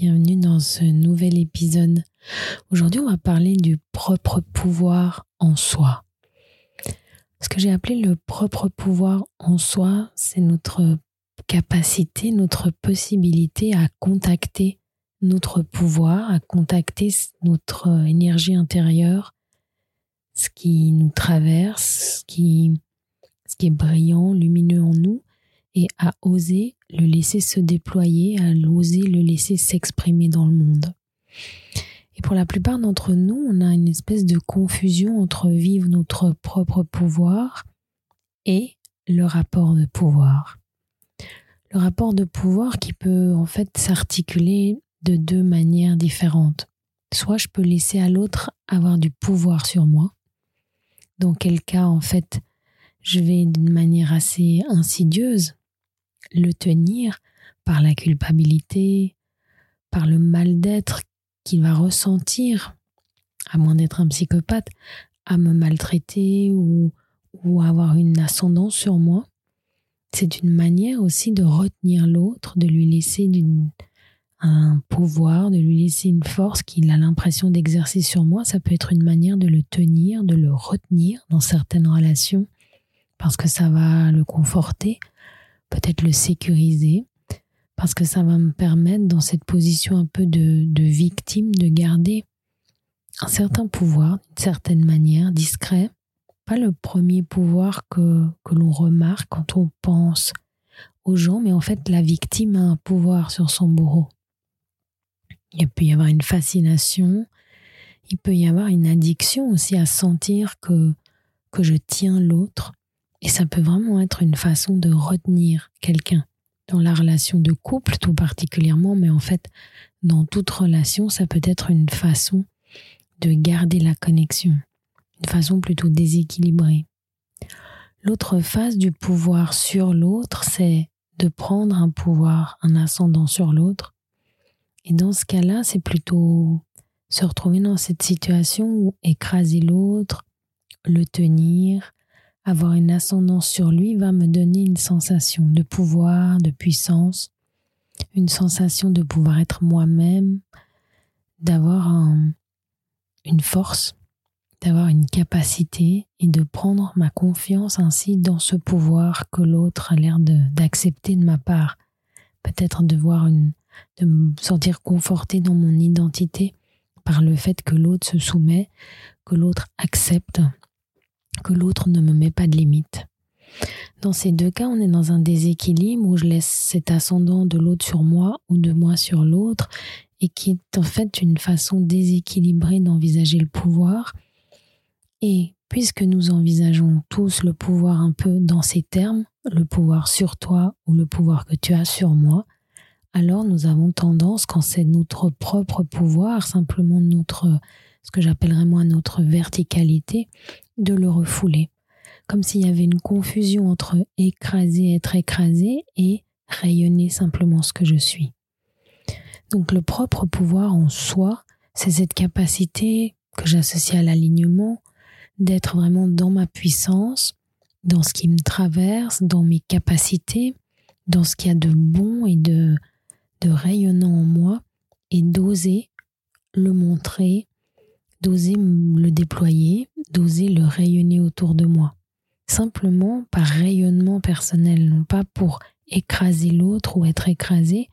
bienvenue dans ce nouvel épisode. Aujourd'hui, on va parler du propre pouvoir en soi. Ce que j'ai appelé le propre pouvoir en soi, c'est notre capacité, notre possibilité à contacter notre pouvoir, à contacter notre énergie intérieure, ce qui nous traverse, ce qui, ce qui est brillant, lumineux en nous, et à oser le laisser se déployer, à oser le laisser s'exprimer dans le monde. Et pour la plupart d'entre nous, on a une espèce de confusion entre vivre notre propre pouvoir et le rapport de pouvoir. Le rapport de pouvoir qui peut en fait s'articuler de deux manières différentes. Soit je peux laisser à l'autre avoir du pouvoir sur moi, dans quel cas en fait je vais d'une manière assez insidieuse le tenir par la culpabilité, par le mal-d'être qu'il va ressentir, à moins d'être un psychopathe, à me maltraiter ou, ou avoir une ascendance sur moi. C'est une manière aussi de retenir l'autre, de lui laisser un pouvoir, de lui laisser une force qu'il a l'impression d'exercer sur moi. Ça peut être une manière de le tenir, de le retenir dans certaines relations, parce que ça va le conforter, peut-être le sécuriser, parce que ça va me permettre dans cette position un peu de, victime de garder un certain pouvoir, d'une certaine manière, discret, pas le premier pouvoir que, que l'on remarque quand on pense aux gens, mais en fait la victime a un pouvoir sur son bourreau. Il peut y avoir une fascination, il peut y avoir une addiction aussi à sentir que, que je tiens l'autre, et ça peut vraiment être une façon de retenir quelqu'un dans la relation de couple tout particulièrement, mais en fait, dans toute relation, ça peut être une façon de garder la connexion, une façon plutôt déséquilibrée. L'autre phase du pouvoir sur l'autre, c'est de prendre un pouvoir, un ascendant sur l'autre. Et dans ce cas-là, c'est plutôt se retrouver dans cette situation où écraser l'autre, le tenir, avoir une ascendance sur lui va me donner une sensation de pouvoir, de puissance, une sensation de pouvoir être moi-même, d'avoir une force, d'avoir une capacité et de prendre ma confiance ainsi dans ce pouvoir que l'autre a l'air d'accepter de, ma part. Peut-être de voir une, de me sentir conforté dans mon identité par le fait que l'autre se soumet, que l'autre accepte que l'autre ne me met pas de limite. Dans ces deux cas, on est dans un déséquilibre où je laisse cet ascendant de l'autre sur moi ou de moi sur l'autre et qui est en fait une façon déséquilibrée d'envisager le pouvoir. Et puisque nous envisageons tous le pouvoir un peu dans ces termes, le pouvoir sur toi ou le pouvoir que tu as sur moi, alors nous avons tendance, quand c'est notre propre pouvoir, simplement notre, ce que j'appellerais moi notre verticalité, de le refouler, comme s'il y avait une confusion entre écraser, être écrasé et rayonner simplement ce que je suis. Donc le propre pouvoir en soi, c'est cette capacité que j'associe à l'alignement, d'être vraiment dans ma puissance, dans ce qui me traverse, dans mes capacités, dans ce qu'il y a de bon et de, de rayonnant en moi, et d'oser le montrer, d'oser le déployer, d'oser le rayonner autour de moi. Simplement par rayonnement personnel, non pas pour écraser l'autre ou être écrasé,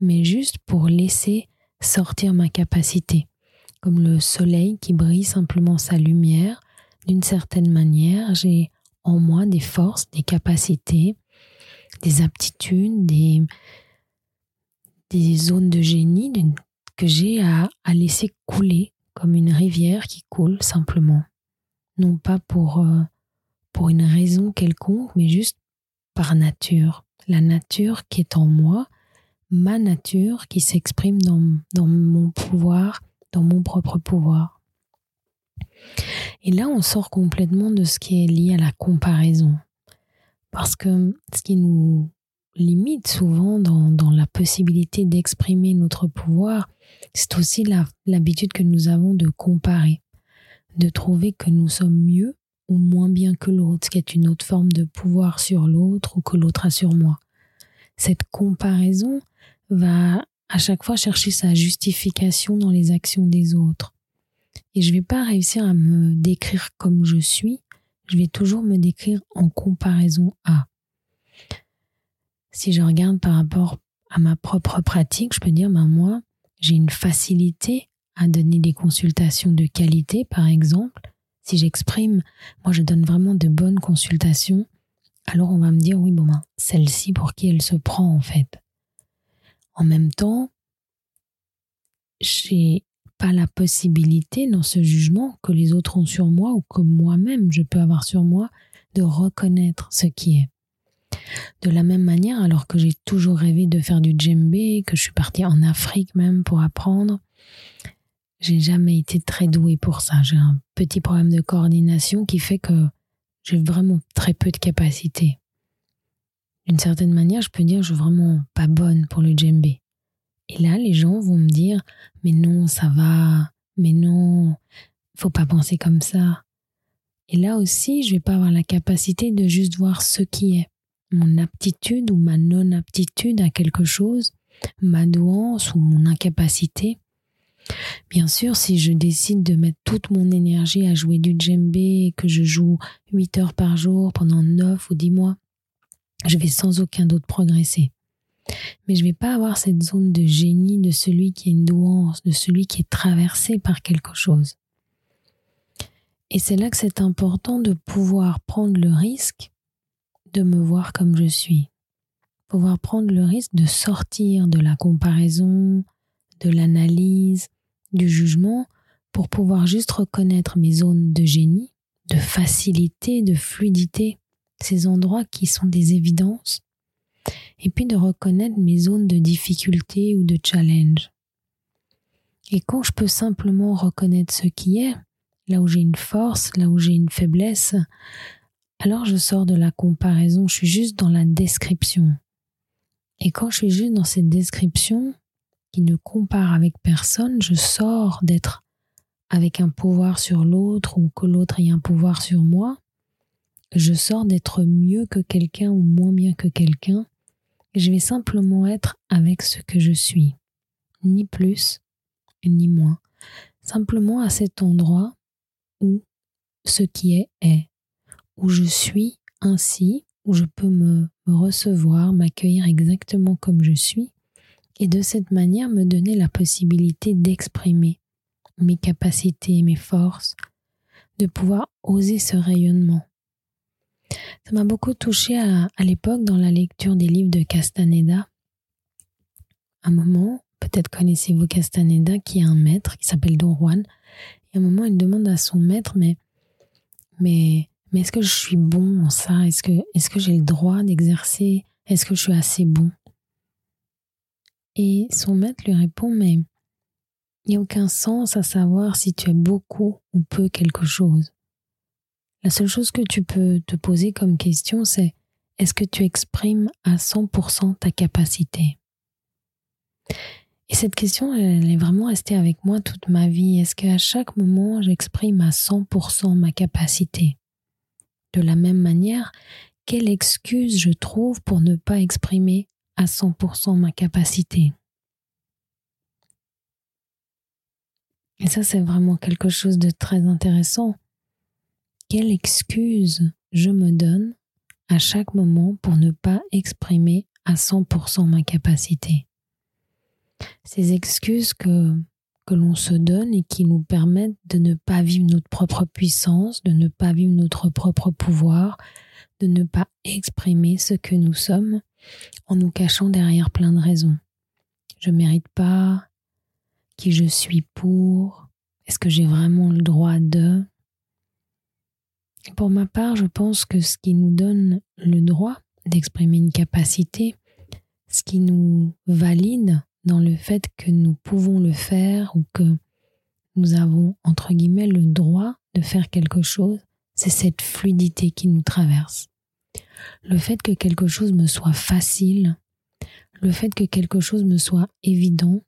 mais juste pour laisser sortir ma capacité. Comme le soleil qui brille simplement sa lumière, d'une certaine manière, j'ai en moi des forces, des capacités, des aptitudes, des, des zones de génie que j'ai à, à laisser couler comme une rivière qui coule simplement, non pas pour, euh, pour une raison quelconque, mais juste par nature, la nature qui est en moi, ma nature qui s'exprime dans, dans mon pouvoir dans mon propre pouvoir. Et là, on sort complètement de ce qui est lié à la comparaison. Parce que ce qui nous limite souvent dans, la possibilité d'exprimer notre pouvoir, c'est aussi l'habitude que nous avons de comparer, de trouver que nous sommes mieux ou moins bien que l'autre, ce qui est une autre forme de pouvoir sur l'autre ou que l'autre a sur moi. Cette comparaison va à chaque fois chercher sa justification dans les actions des autres. Et je ne vais pas réussir à me décrire comme je suis, je vais toujours me décrire en comparaison à. Si je regarde par rapport à ma propre pratique, je peux dire, ben moi, j'ai une facilité à donner des consultations de qualité, par exemple. Si j'exprime, moi je donne vraiment de bonnes consultations, alors on va me dire, oui, bon, ben, celle-ci pour qui elle se prend en fait. En même temps, j'ai pas la possibilité dans ce jugement que les autres ont sur moi ou que moi-même je peux avoir sur moi de reconnaître ce qui est. De la même manière, alors que j'ai toujours rêvé de faire du djembé, que je suis partie en Afrique même pour apprendre, j'ai jamais été très douée pour ça. J'ai un petit problème de coordination qui fait que j'ai vraiment très peu de capacité. D'une certaine manière, je peux dire que je suis vraiment pas bonne pour le djembé. Et là, les gens vont me dire, mais non, ça va, mais non, faut pas penser comme ça. Et là aussi, je vais pas avoir la capacité de juste voir ce qui est, mon aptitude ou ma non-aptitude à quelque chose, ma douance ou mon incapacité. Bien sûr, si je décide de mettre toute mon énergie à jouer du djembé et que je joue 8 heures par jour pendant 9 ou 10 mois, je vais sans aucun doute progresser. Mais je vais pas avoir cette zone de génie de celui qui a une douance, de celui qui est traversé par quelque chose. Et c'est là que c'est important de pouvoir prendre le risque de me voir comme je suis. Pouvoir prendre le risque de sortir de la comparaison, de l'analyse, du jugement, pour pouvoir juste reconnaître mes zones de génie, de facilité, de fluidité, ces endroits qui sont des évidences, et puis de reconnaître mes zones de difficulté ou de challenge. Et quand je peux simplement reconnaître ce qui est, là où j'ai une force, là où j'ai une faiblesse, alors je sors de la comparaison, je suis juste dans la description. Et quand je suis juste dans cette description, qui ne compare avec personne, je sors d'être avec un pouvoir sur l'autre ou que l'autre ait un pouvoir sur moi. Je sors d'être mieux que quelqu'un ou moins bien que quelqu'un je vais simplement être avec ce que je suis, ni plus ni moins, simplement à cet endroit où ce qui est est, où je suis ainsi, où je peux me, recevoir, m'accueillir exactement comme je suis, et de cette manière me donner la possibilité d'exprimer mes capacités, mes forces, de pouvoir oser ce rayonnement. Ça m'a beaucoup touché à, l'époque dans la lecture des livres de Castaneda. Un moment, peut-être connaissez-vous Castaneda, qui est un maître qui s'appelle Don Juan. Et à un moment, il demande à son maître, mais, mais, mais est-ce que je suis bon en ça? Est-ce que, est-ce que j'ai le droit d'exercer? Est-ce que je suis assez bon? Et son maître lui répond, mais il n'y a aucun sens à savoir si tu as beaucoup ou peu quelque chose. La seule chose que tu peux te poser comme question, c'est est-ce que tu exprimes à 100% ta capacité? Et cette question, elle est vraiment restée avec moi toute ma vie. Est-ce qu'à chaque moment, j'exprime à 100% ma capacité? De la même manière, quelle excuse je trouve pour ne pas exprimer à 100% ma capacité? Et ça, c'est vraiment quelque chose de très intéressant quelle excuse je me donne à chaque moment pour ne pas exprimer à 100% ma capacité? Ces excuses que, que l'on se donne et qui nous permettent de ne pas vivre notre propre puissance, de ne pas vivre notre propre pouvoir, de ne pas exprimer ce que nous sommes en nous cachant derrière plein de raisons. Je mérite pas, qui je suis pour, est-ce que j'ai vraiment le droit de, pour ma part, je pense que ce qui nous donne le droit d'exprimer une capacité, ce qui nous valide dans le fait que nous pouvons le faire ou que nous avons, entre guillemets, le droit de faire quelque chose, c'est cette fluidité qui nous traverse. Le fait que quelque chose me soit facile, le fait que quelque chose me soit évident,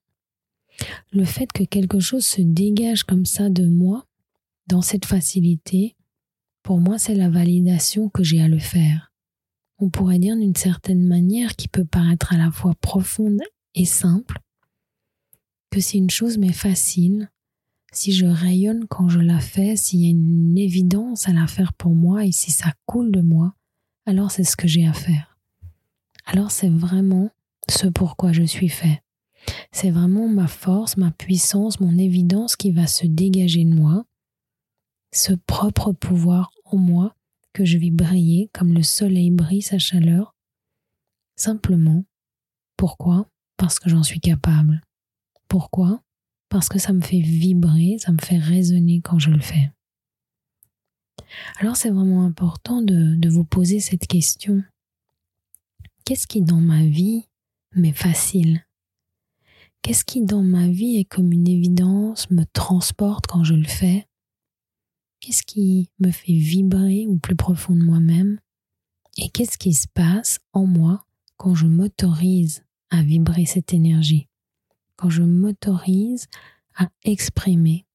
le fait que quelque chose se dégage comme ça de moi, dans cette facilité, pour moi, c'est la validation que j'ai à le faire. On pourrait dire d'une certaine manière qui peut paraître à la fois profonde et simple, que si une chose m'est facile, si je rayonne quand je la fais, s'il y a une évidence à la faire pour moi et si ça coule de moi, alors c'est ce que j'ai à faire. Alors c'est vraiment ce pourquoi je suis fait. C'est vraiment ma force, ma puissance, mon évidence qui va se dégager de moi, ce propre pouvoir en moi que je vais briller comme le soleil brille sa chaleur, simplement. Pourquoi? Parce que j'en suis capable. Pourquoi? Parce que ça me fait vibrer, ça me fait résonner quand je le fais. Alors c'est vraiment important de, de vous poser cette question. Qu'est-ce qui dans ma vie m'est facile? Qu'est-ce qui dans ma vie est comme une évidence, me transporte quand je le fais? Qu'est-ce qui me fait vibrer au plus profond de moi-même? Et qu'est-ce qui se passe en moi quand je m'autorise à vibrer cette énergie. Quand je m'autorise à exprimer,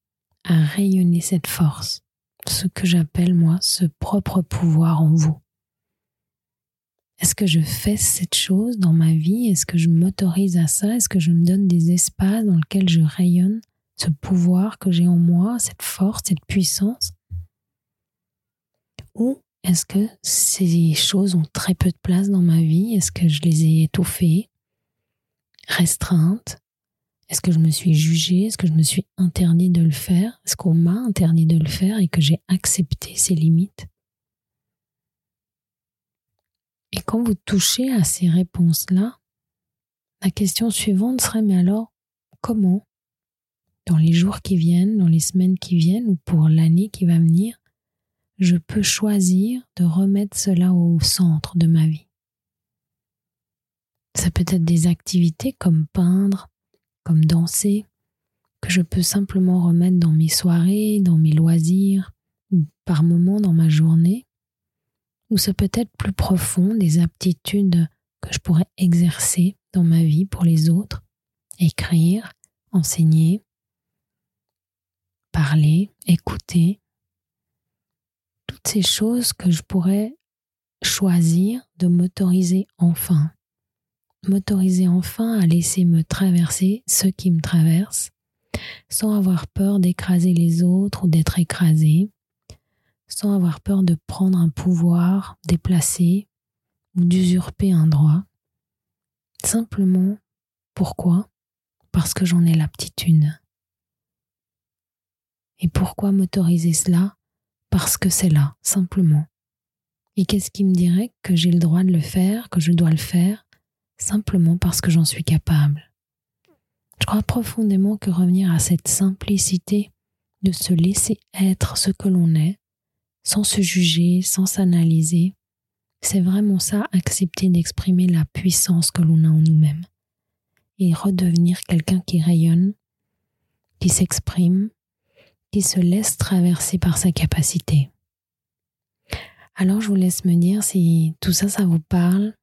à rayonner cette force, ce que j'appelle moi ce propre pouvoir en vous. Est-ce que je fais cette chose dans ma vie? Est-ce que je m'autorise à ça? Est-ce que je me donne des espaces dans lesquels je rayonne ce pouvoir que j'ai en moi, cette force, cette puissance? Ou est-ce que ces choses ont très peu de place dans ma vie? Est-ce que je les ai étouffées, restreintes Est-ce que je me suis jugée? Est-ce que je me suis interdit de le faire? Est-ce qu'on m'a interdit de le faire et que j'ai accepté ces limites? Et quand vous touchez à ces réponses-là, la question suivante serait mais alors comment, dans les jours qui viennent, dans les semaines qui viennent ou pour l'année qui va venir, je peux choisir de remettre cela au centre de ma vie? Ça peut être des activités comme peindre, comme danser, que je peux simplement remettre dans mes soirées, dans mes loisirs, ou par moments dans ma journée, ou ce peut être plus profond, des aptitudes que je pourrais exercer dans ma vie pour les autres, écrire, enseigner, parler, écouter, toutes ces choses que je pourrais choisir de m'autoriser enfin, m'autoriser enfin à laisser me traverser ce qui me traverse, sans avoir peur d'écraser les autres ou d'être écrasé, sans avoir peur de prendre un pouvoir déplacé ou d'usurper un droit. Simplement, pourquoi? Parce que j'en ai l'aptitude. Et pourquoi m'autoriser cela? Parce que c'est là, simplement. Et qu'est-ce qui me dirait que j'ai le droit de le faire, que je dois le faire? Simplement parce que j'en suis capable. Je crois profondément que revenir à cette simplicité de se laisser être ce que l'on est, sans se juger, sans s'analyser. C'est vraiment ça, accepter d'exprimer la puissance que l'on a en nous-mêmes et redevenir quelqu'un qui rayonne, qui s'exprime, qui se laisse traverser par sa capacité. Alors je vous laisse me dire si tout ça, ça vous parle,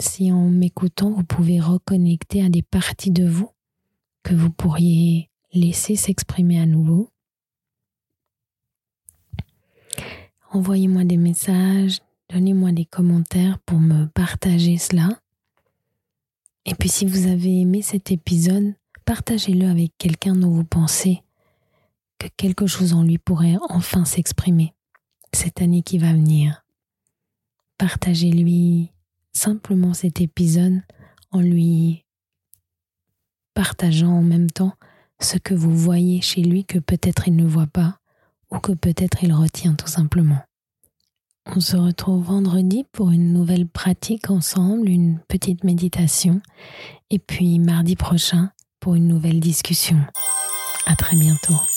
si en m'écoutant, vous pouvez reconnecter à des parties de vous que vous pourriez laisser s'exprimer à nouveau. Envoyez-moi des messages, donnez-moi des commentaires pour me partager cela. Et puis si vous avez aimé cet épisode, partagez-le avec quelqu'un dont vous pensez que quelque chose en lui pourrait enfin s'exprimer cette année qui va venir. Partagez-lui simplement cet épisode en lui partageant en même temps ce que vous voyez chez lui que peut-être il ne voit pas ou que peut-être il retient tout simplement. On se retrouve vendredi pour une nouvelle pratique ensemble, une petite méditation, et puis mardi prochain pour une nouvelle discussion. À très bientôt.